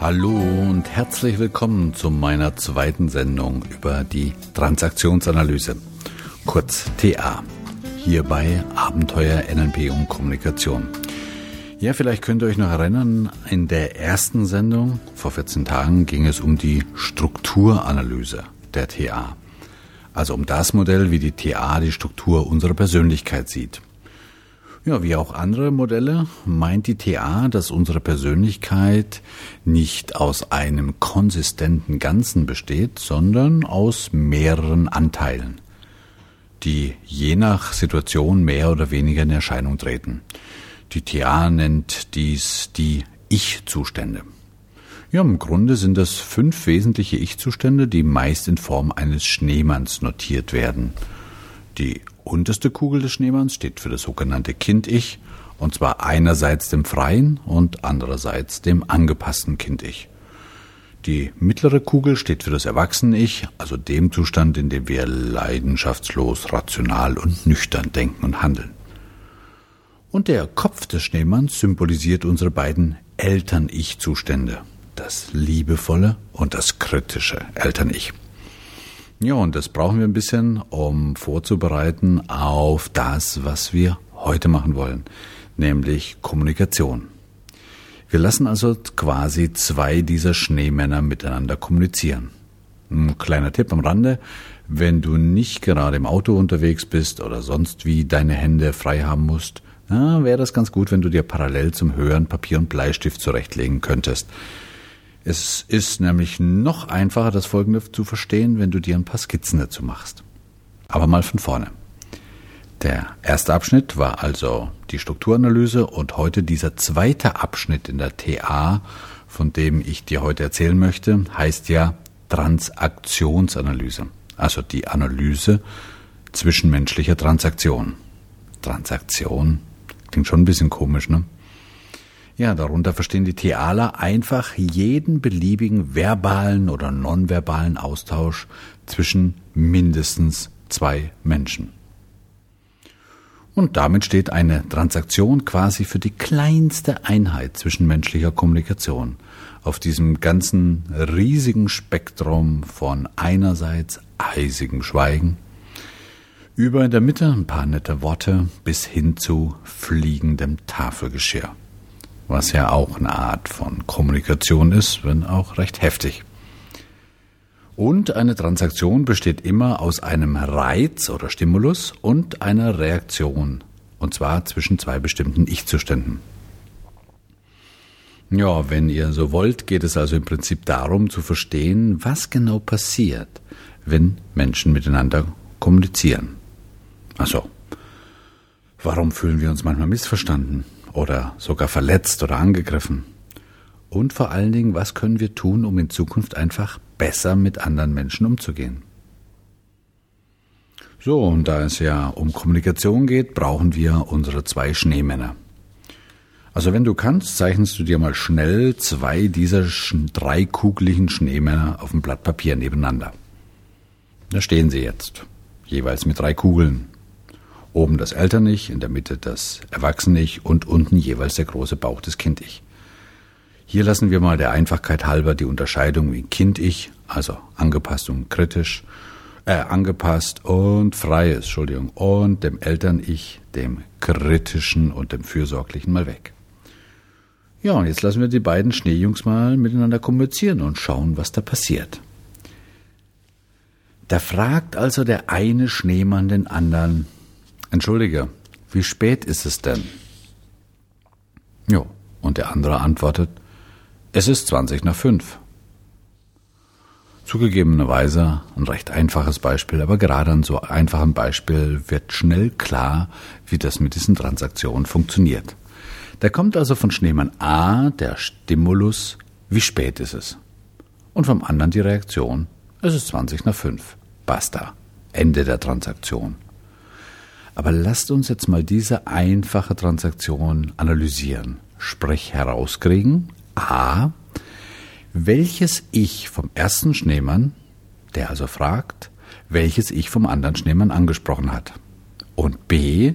Hallo und herzlich willkommen zu meiner zweiten Sendung über die Transaktionsanalyse, kurz TA, hier bei Abenteuer NLP und Kommunikation. Ja, vielleicht könnt ihr euch noch erinnern, in der ersten Sendung vor 14 Tagen ging es um die Strukturanalyse der TA. Also um das Modell, wie die TA die Struktur unserer Persönlichkeit sieht. Ja, wie auch andere Modelle meint die TA, dass unsere Persönlichkeit nicht aus einem konsistenten Ganzen besteht, sondern aus mehreren Anteilen, die je nach Situation mehr oder weniger in Erscheinung treten. Die TA nennt dies die Ich-Zustände. Ja, im Grunde sind das fünf wesentliche Ich-Zustände, die meist in Form eines Schneemanns notiert werden. Die unterste Kugel des Schneemanns steht für das sogenannte Kind-Ich, und zwar einerseits dem freien und andererseits dem angepassten Kind-Ich. Die mittlere Kugel steht für das Erwachsene-Ich, also dem Zustand, in dem wir leidenschaftslos, rational und nüchtern denken und handeln. Und der Kopf des Schneemanns symbolisiert unsere beiden Eltern-Ich-Zustände, das liebevolle und das kritische Eltern-Ich. Ja, und das brauchen wir ein bisschen, um vorzubereiten auf das, was wir heute machen wollen, nämlich Kommunikation. Wir lassen also quasi zwei dieser Schneemänner miteinander kommunizieren. Ein kleiner Tipp am Rande, wenn du nicht gerade im Auto unterwegs bist oder sonst wie deine Hände frei haben musst, wäre das ganz gut, wenn du dir parallel zum Hören Papier und Bleistift zurechtlegen könntest. Es ist nämlich noch einfacher, das Folgende zu verstehen, wenn du dir ein paar Skizzen dazu machst. Aber mal von vorne. Der erste Abschnitt war also die Strukturanalyse und heute dieser zweite Abschnitt in der TA, von dem ich dir heute erzählen möchte, heißt ja Transaktionsanalyse. Also die Analyse zwischenmenschlicher Transaktionen. Transaktion klingt schon ein bisschen komisch, ne? Ja, darunter verstehen die Thealer einfach jeden beliebigen verbalen oder nonverbalen Austausch zwischen mindestens zwei Menschen. Und damit steht eine Transaktion quasi für die kleinste Einheit zwischenmenschlicher Kommunikation auf diesem ganzen riesigen Spektrum von einerseits eisigem Schweigen, über in der Mitte ein paar nette Worte bis hin zu fliegendem Tafelgeschirr was ja auch eine Art von Kommunikation ist, wenn auch recht heftig. Und eine Transaktion besteht immer aus einem Reiz oder Stimulus und einer Reaktion, und zwar zwischen zwei bestimmten Ich-Zuständen. Ja, wenn ihr so wollt, geht es also im Prinzip darum zu verstehen, was genau passiert, wenn Menschen miteinander kommunizieren. Also, warum fühlen wir uns manchmal missverstanden? Oder sogar verletzt oder angegriffen? Und vor allen Dingen, was können wir tun, um in Zukunft einfach besser mit anderen Menschen umzugehen? So, und da es ja um Kommunikation geht, brauchen wir unsere zwei Schneemänner. Also wenn du kannst, zeichnest du dir mal schnell zwei dieser drei kugeligen Schneemänner auf dem Blatt Papier nebeneinander. Da stehen sie jetzt, jeweils mit drei Kugeln. Oben das Eltern-Ich, in der Mitte das Erwachsene-Ich und unten jeweils der große Bauch des Kind-Ich. Hier lassen wir mal der Einfachkeit halber die Unterscheidung wie Kind-Ich, also angepasst und kritisch, äh, angepasst und freies, Entschuldigung, und dem Eltern-Ich, dem kritischen und dem fürsorglichen mal weg. Ja, und jetzt lassen wir die beiden Schneejungs mal miteinander kommunizieren und schauen, was da passiert. Da fragt also der eine Schneemann den anderen, Entschuldige, wie spät ist es denn? Jo, und der andere antwortet, es ist zwanzig nach fünf. Zugegebenerweise ein recht einfaches Beispiel, aber gerade an so einfachem Beispiel wird schnell klar, wie das mit diesen Transaktionen funktioniert. Da kommt also von Schneemann A der Stimulus, wie spät ist es? Und vom anderen die Reaktion, es ist zwanzig nach fünf. Basta. Ende der Transaktion. Aber lasst uns jetzt mal diese einfache Transaktion analysieren. Sprich herauskriegen, a, welches Ich vom ersten Schneemann, der also fragt, welches Ich vom anderen Schneemann angesprochen hat. Und b,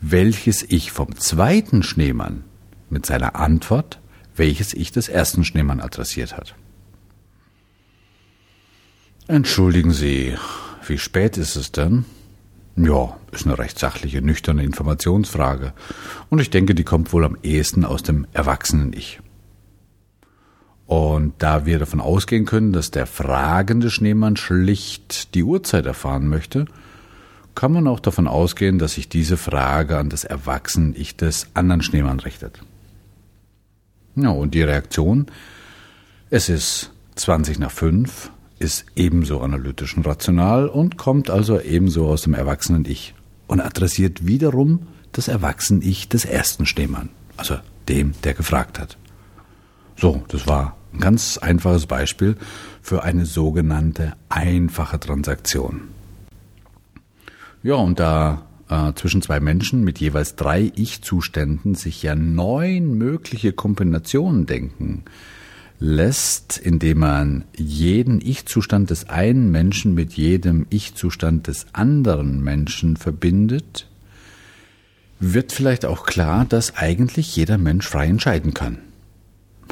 welches Ich vom zweiten Schneemann mit seiner Antwort, welches Ich des ersten Schneemann adressiert hat. Entschuldigen Sie, wie spät ist es denn? Ja, ist eine recht sachliche, nüchterne Informationsfrage. Und ich denke, die kommt wohl am ehesten aus dem Erwachsenen-Ich. Und da wir davon ausgehen können, dass der fragende Schneemann schlicht die Uhrzeit erfahren möchte, kann man auch davon ausgehen, dass sich diese Frage an das Erwachsenen-Ich des anderen Schneemann richtet. Ja, und die Reaktion? Es ist 20 nach 5, ist ebenso analytisch und rational und kommt also ebenso aus dem Erwachsenen-Ich und adressiert wiederum das Erwachsenen-Ich des ersten Schneemann, also dem, der gefragt hat. So, das war ein ganz einfaches Beispiel für eine sogenannte einfache Transaktion. Ja, und da äh, zwischen zwei Menschen mit jeweils drei Ich-Zuständen sich ja neun mögliche Kombinationen denken lässt, indem man jeden Ich-Zustand des einen Menschen mit jedem Ich-Zustand des anderen Menschen verbindet, wird vielleicht auch klar, dass eigentlich jeder Mensch frei entscheiden kann,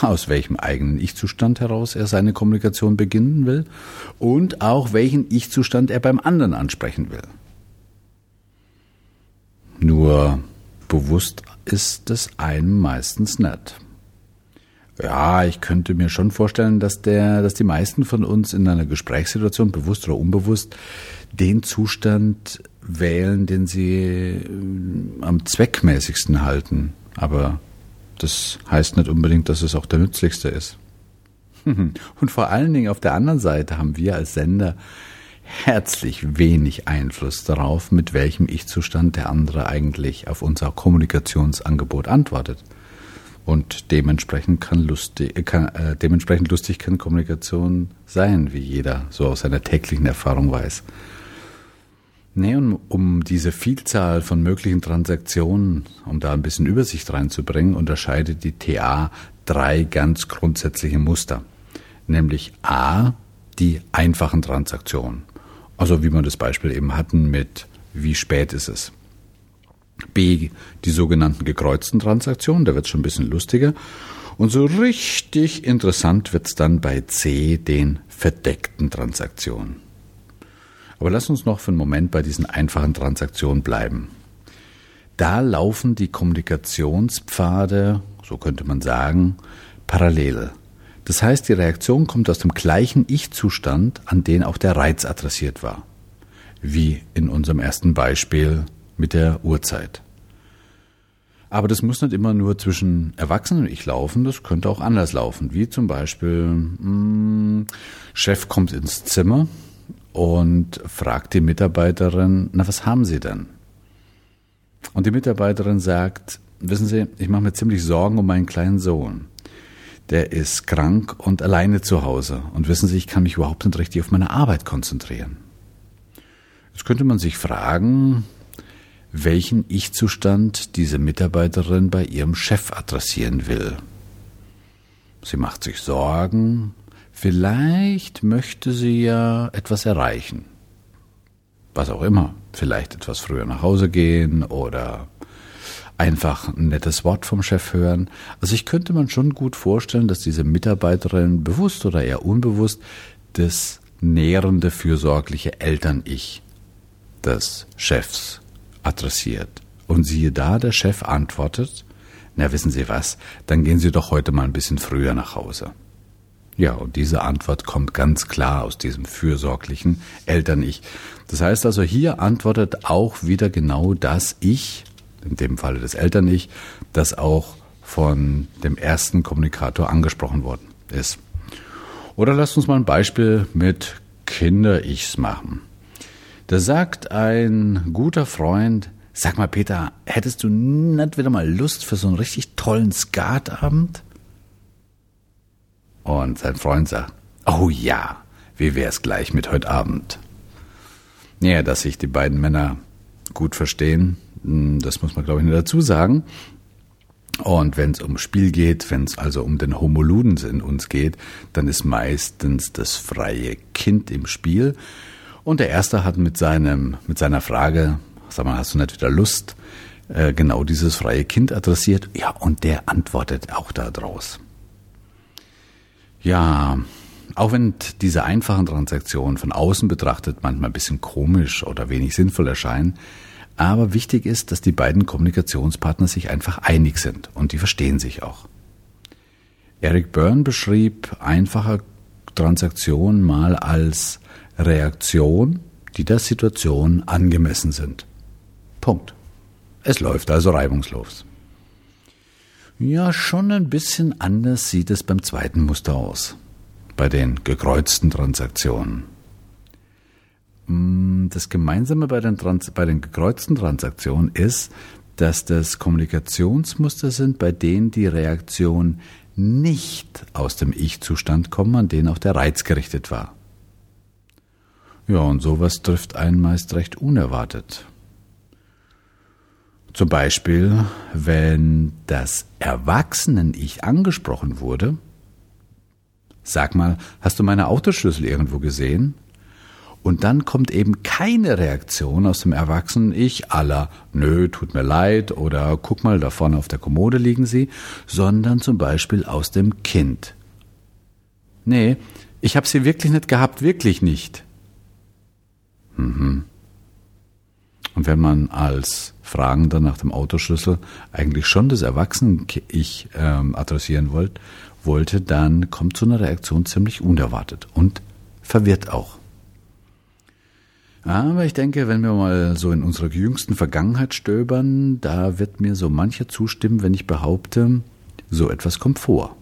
aus welchem eigenen Ich-Zustand heraus er seine Kommunikation beginnen will und auch welchen Ich-Zustand er beim anderen ansprechen will. Nur bewusst ist es einem meistens nicht. Ja, ich könnte mir schon vorstellen, dass der, dass die meisten von uns in einer Gesprächssituation, bewusst oder unbewusst, den Zustand wählen, den sie äh, am zweckmäßigsten halten. Aber das heißt nicht unbedingt, dass es auch der nützlichste ist. Und vor allen Dingen auf der anderen Seite haben wir als Sender herzlich wenig Einfluss darauf, mit welchem Ich-Zustand der andere eigentlich auf unser Kommunikationsangebot antwortet. Und dementsprechend kann lustig, äh, kann, äh, dementsprechend lustig kann Kommunikation sein, wie jeder so aus seiner täglichen Erfahrung weiß. Nee, und um diese Vielzahl von möglichen Transaktionen, um da ein bisschen Übersicht reinzubringen, unterscheidet die TA drei ganz grundsätzliche Muster. Nämlich A, die einfachen Transaktionen. Also wie wir das Beispiel eben hatten mit wie spät ist es. B, die sogenannten gekreuzten Transaktionen, da wird es schon ein bisschen lustiger. Und so richtig interessant wird es dann bei C, den verdeckten Transaktionen. Aber lass uns noch für einen Moment bei diesen einfachen Transaktionen bleiben. Da laufen die Kommunikationspfade, so könnte man sagen, parallel. Das heißt, die Reaktion kommt aus dem gleichen Ich-Zustand, an den auch der Reiz adressiert war. Wie in unserem ersten Beispiel mit der Uhrzeit. Aber das muss nicht immer nur zwischen Erwachsenen und ich laufen, das könnte auch anders laufen. Wie zum Beispiel, mh, hm, Chef kommt ins Zimmer und fragt die Mitarbeiterin, na, was haben Sie denn? Und die Mitarbeiterin sagt, wissen Sie, ich mache mir ziemlich Sorgen um meinen kleinen Sohn. Der ist krank und alleine zu Hause. Und wissen Sie, ich kann mich überhaupt nicht richtig auf meine Arbeit konzentrieren. Jetzt könnte man sich fragen, welchen Ich-Zustand diese Mitarbeiterin bei ihrem Chef adressieren will. Sie macht sich Sorgen, vielleicht möchte sie ja etwas erreichen. Was auch immer, vielleicht etwas früher nach Hause gehen oder einfach ein nettes Wort vom Chef hören. Also ich könnte man schon gut vorstellen, dass diese Mitarbeiterin bewusst oder eher unbewusst das nährende, fürsorgliche Eltern-Ich des Chefs adressiert. Und siehe da, der Chef antwortet, na wissen Sie was, dann gehen Sie doch heute mal ein bisschen früher nach Hause. Ja, und diese Antwort kommt ganz klar aus diesem fürsorglichen Eltern-Ich. Das heißt also, hier antwortet auch wieder genau das Ich, in dem Falle des Eltern-Ich, das auch von dem ersten Kommunikator angesprochen worden ist. Oder lasst uns mal ein Beispiel mit Kinder-Ichs machen. Da sagt ein guter Freund, sag mal Peter, hättest du nicht wieder mal Lust für so einen richtig tollen Skatabend? Und sein Freund sagt, oh ja, wie wär's gleich mit heute Abend? Ja, dass sich die beiden Männer gut verstehen, hm, das muss man glaube ich nicht dazu sagen. Und wenn es um Spiel geht, wenn es also um den Homoludens in uns geht, dann ist meistens das freie Kind im Spiel. Und der erste hat mit seinem, mit seiner Frage, sag mal, hast du nicht wieder Lust, äh, genau dieses freie Kind adressiert. Ja, und der antwortet auch da draus. Ja, auch wenn diese einfachen Transaktionen von außen betrachtet manchmal ein bisschen komisch oder wenig sinnvoll erscheinen, aber wichtig ist, dass die beiden Kommunikationspartner sich einfach einig sind und die verstehen sich auch. Eric Byrne beschrieb einfache Transaktionen mal als Reaktion, die der Situation angemessen sind. Punkt. Es läuft also reibungslos. Ja, schon ein bisschen anders sieht es beim zweiten Muster aus, bei den gekreuzten Transaktionen. Mm, das Gemeinsame bei den, Trans bei den gekreuzten Transaktionen ist, dass das Kommunikationsmuster sind, bei denen die Reaktion nicht aus dem Ich-Zustand kommt, an den auch der Reiz gerichtet war. Ja, und sowas trifft einen meist recht unerwartet. Zum Beispiel, wenn das Erwachsenen-Ich angesprochen wurde. Sag mal, hast du meine Autoschlüssel irgendwo gesehen? Und dann kommt eben keine Reaktion aus dem Erwachsenen-Ich aller, nö, tut mir leid oder guck mal, da vorne auf der Kommode liegen sie, sondern zum Beispiel aus dem Kind. Nee, ich hab sie wirklich nicht gehabt, wirklich nicht. Mhm. Und wenn man als Fragender nach dem Autoschlüssel eigentlich schon das Erwachsenen-Ich ähm, adressieren wollt, wollte, dann kommt so eine Reaktion ziemlich unerwartet und verwirrt auch. Aber ich denke, wenn wir mal so in unserer jüngsten Vergangenheit stöbern, da wird mir so mancher zustimmen, wenn ich behaupte, so etwas kommt vor.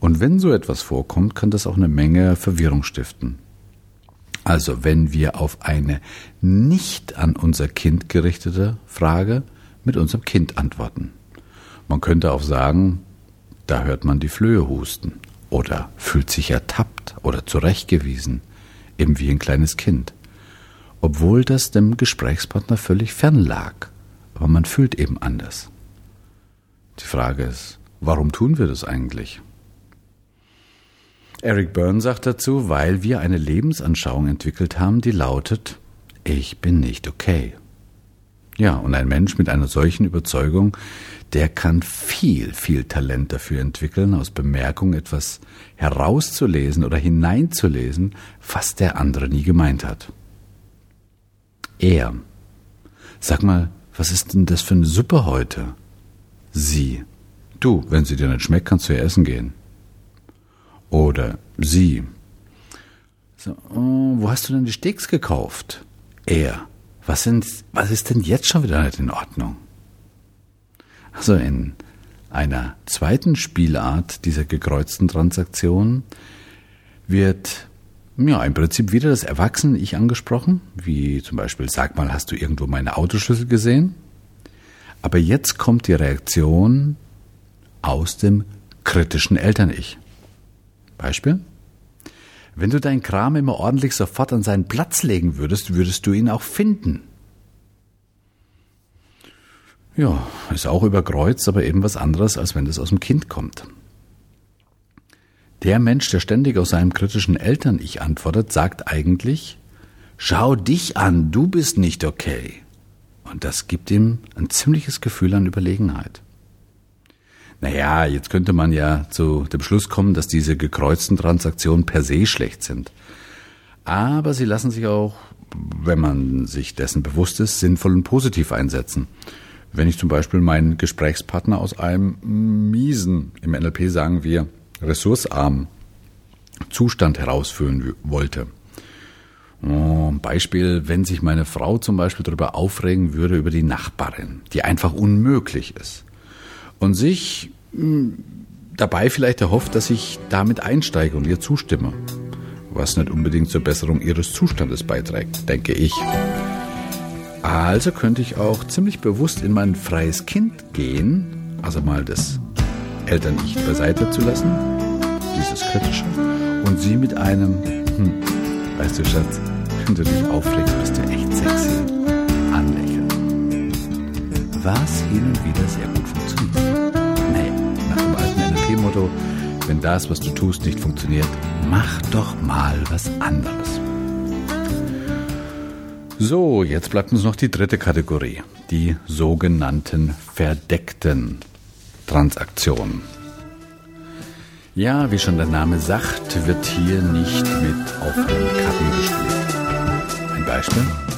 Und wenn so etwas vorkommt, kann das auch eine Menge Verwirrung stiften. Also wenn wir auf eine nicht an unser Kind gerichtete Frage mit unserem Kind antworten. Man könnte auch sagen, da hört man die Flöhe husten oder fühlt sich ertappt oder zurechtgewiesen, eben wie ein kleines Kind obwohl das dem Gesprächspartner völlig fern lag. Aber man fühlt eben anders. Die Frage ist, warum tun wir das eigentlich? Eric Byrne sagt dazu, weil wir eine Lebensanschauung entwickelt haben, die lautet, ich bin nicht okay. Ja, und ein Mensch mit einer solchen Überzeugung, der kann viel, viel Talent dafür entwickeln, aus Bemerkungen etwas herauszulesen oder hineinzulesen, was der andere nie gemeint hat. Er. Sag mal, was ist denn das für eine Suppe heute? Sie. Du, wenn sie dir nicht schmeckt, kannst du ja essen gehen. Oder sie. So, oh, wo hast du denn die Steaks gekauft? Er. Was, sind, was ist denn jetzt schon wieder nicht in Ordnung? Also in einer zweiten Spielart dieser gekreuzten Transaktion wird ja, im Prinzip wieder das Erwachsene-Ich angesprochen, wie zum Beispiel, sag mal, hast du irgendwo meine Autoschlüssel gesehen? Aber jetzt kommt die Reaktion aus dem kritischen Eltern-Ich. Beispiel? Wenn du deinen Kram immer ordentlich sofort an seinen Platz legen würdest, würdest du ihn auch finden. Ja, ist auch überkreuzt, aber eben was anderes, als wenn das aus dem Kind kommt. Der Mensch, der ständig aus seinem kritischen Eltern-Ich antwortet, sagt eigentlich, schau dich an, du bist nicht okay. Und das gibt ihm ein ziemliches Gefühl an Überlegenheit. Naja, jetzt könnte man ja zu dem Schluss kommen, dass diese gekreuzten Transaktionen per se schlecht sind. Aber sie lassen sich auch, wenn man sich dessen bewusst ist, sinnvoll und positiv einsetzen. Wenn ich zum Beispiel meinen Gesprächspartner aus einem miesen, im NLP sagen wir, ressourcearmen Zustand herausführen wollte. Oh, Beispiel, wenn sich meine Frau zum Beispiel darüber aufregen würde über die Nachbarin, die einfach unmöglich ist. Und sich hm, dabei vielleicht erhofft, dass ich damit einsteige und ihr zustimme. Was nicht unbedingt zur Besserung ihres Zustandes beiträgt, denke ich. Also könnte ich auch ziemlich bewusst in mein freies Kind gehen, also mal das Eltern-Ich beiseite zu lassen, dieses Kritische, und sie mit einem, hm, weißt du, Schatz, wenn du dich aufregst, bist du echt sexy. Was hin und wieder sehr gut funktioniert. Nee, nach dem alten NLP-Motto, wenn das, was du tust, nicht funktioniert, mach doch mal was anderes. So, jetzt bleibt uns noch die dritte Kategorie, die sogenannten verdeckten Transaktionen. Ja, wie schon der Name sagt, wird hier nicht mit offenen Karten gespielt. Ein Beispiel.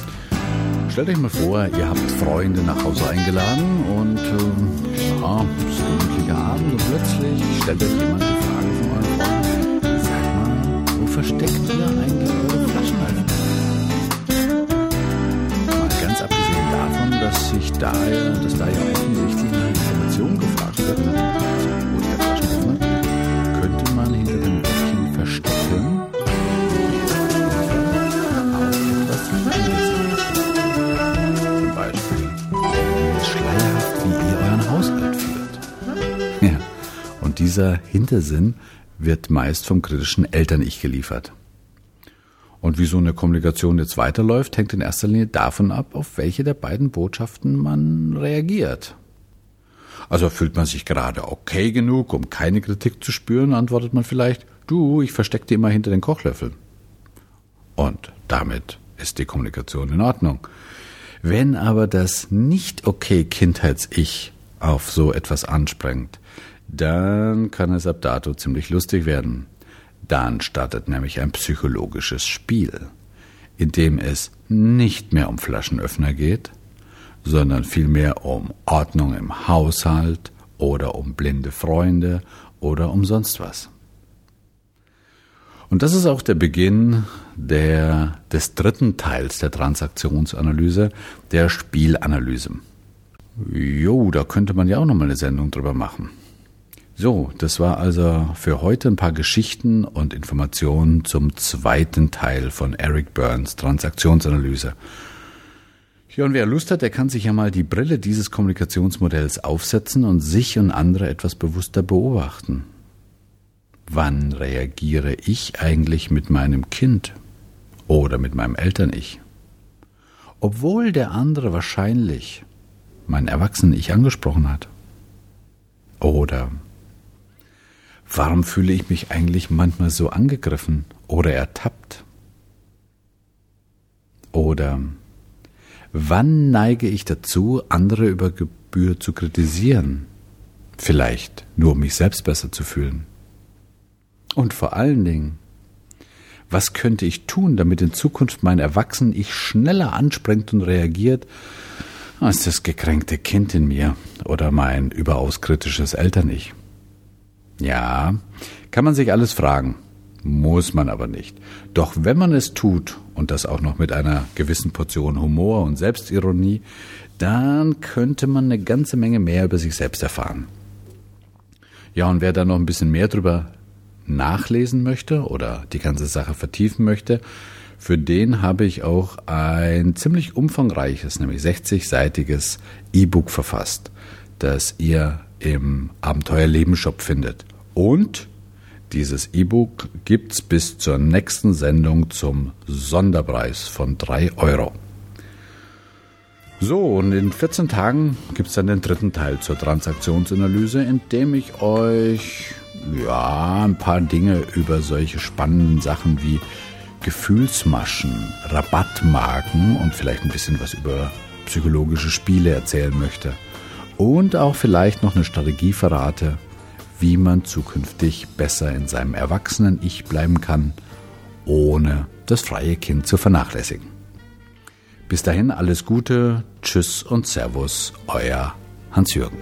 Stellt euch mal vor, ihr habt Freunde nach Hause eingeladen und äh, ja, es ist ein gemütlicher Abend und plötzlich stellt euch jemand die Frage von eurem Freund, sag mal, wo versteckt ihr eigentlich eure Flaschenhalter? Mal ganz abgesehen davon, dass sich da dass da ja offensichtlich eine Information gefragt wird, dieser Hintersinn wird meist vom kritischen Eltern-Ich geliefert. Und wie so eine Kommunikation jetzt weiterläuft, hängt in erster Linie davon ab, auf welche der beiden Botschaften man reagiert. Also fühlt man sich gerade okay genug, um keine Kritik zu spüren, antwortet man vielleicht, du, ich verstecke dir immer hinter den Kochlöffel. Und damit ist die Kommunikation in Ordnung. Wenn aber das nicht okay Kindheits-Ich auf so etwas anspringt, dann kann es ab dato ziemlich lustig werden. Dann startet nämlich ein psychologisches Spiel, in dem es nicht mehr um Flaschenöffner geht, sondern vielmehr um Ordnung im Haushalt oder um blinde Freunde oder um sonst was. Und das ist auch der Beginn der, des dritten Teils der Transaktionsanalyse, der Spielanalyse. Jo, da könnte man ja auch nochmal eine Sendung drüber machen. So, das war also für heute ein paar Geschichten und Informationen zum zweiten Teil von Eric Burns Transaktionsanalyse. Ja, und wer Lust hat, der kann sich ja mal die Brille dieses Kommunikationsmodells aufsetzen und sich und andere etwas bewusster beobachten. Wann reagiere ich eigentlich mit meinem Kind oder mit meinem Eltern-Ich? Obwohl der andere wahrscheinlich mein Erwachsenen-Ich angesprochen hat. Oder warum fühle ich mich eigentlich manchmal so angegriffen oder ertappt? Oder wann neige ich dazu, andere über Gebühr zu kritisieren? Vielleicht nur, um mich selbst besser zu fühlen. Und vor allen Dingen, was könnte ich tun, damit in Zukunft mein Erwachsenen-Ich schneller anspringt und reagiert als das gekränkte Kind in mir oder mein überaus kritisches Eltern-Ich? Ja, kann man sich alles fragen, muss man aber nicht. Doch wenn man es tut, und das auch noch mit einer gewissen Portion Humor und Selbstironie, dann könnte man eine ganze Menge mehr über sich selbst erfahren. Ja, und wer da noch ein bisschen mehr drüber nachlesen möchte oder die ganze Sache vertiefen möchte, für den habe ich auch ein ziemlich umfangreiches, nämlich 60-seitiges E-Book verfasst, das ihr im Abenteuerleben Shop findet. Und dieses E-Book gibt's bis zur nächsten Sendung zum Sonderpreis von 3 Euro. So, und in 14 Tagen gibt's dann den dritten Teil zur Transaktionsanalyse, in dem ich euch ja ein paar Dinge über solche spannenden Sachen wie Gefühlsmaschen, Rabattmarken und vielleicht ein bisschen was über psychologische Spiele erzählen möchte. Und auch vielleicht noch eine Strategie verrate, wie man zukünftig besser in seinem erwachsenen Ich bleiben kann, ohne das freie Kind zu vernachlässigen. Bis dahin alles Gute, Tschüss und Servus, euer Hans-Jürgen.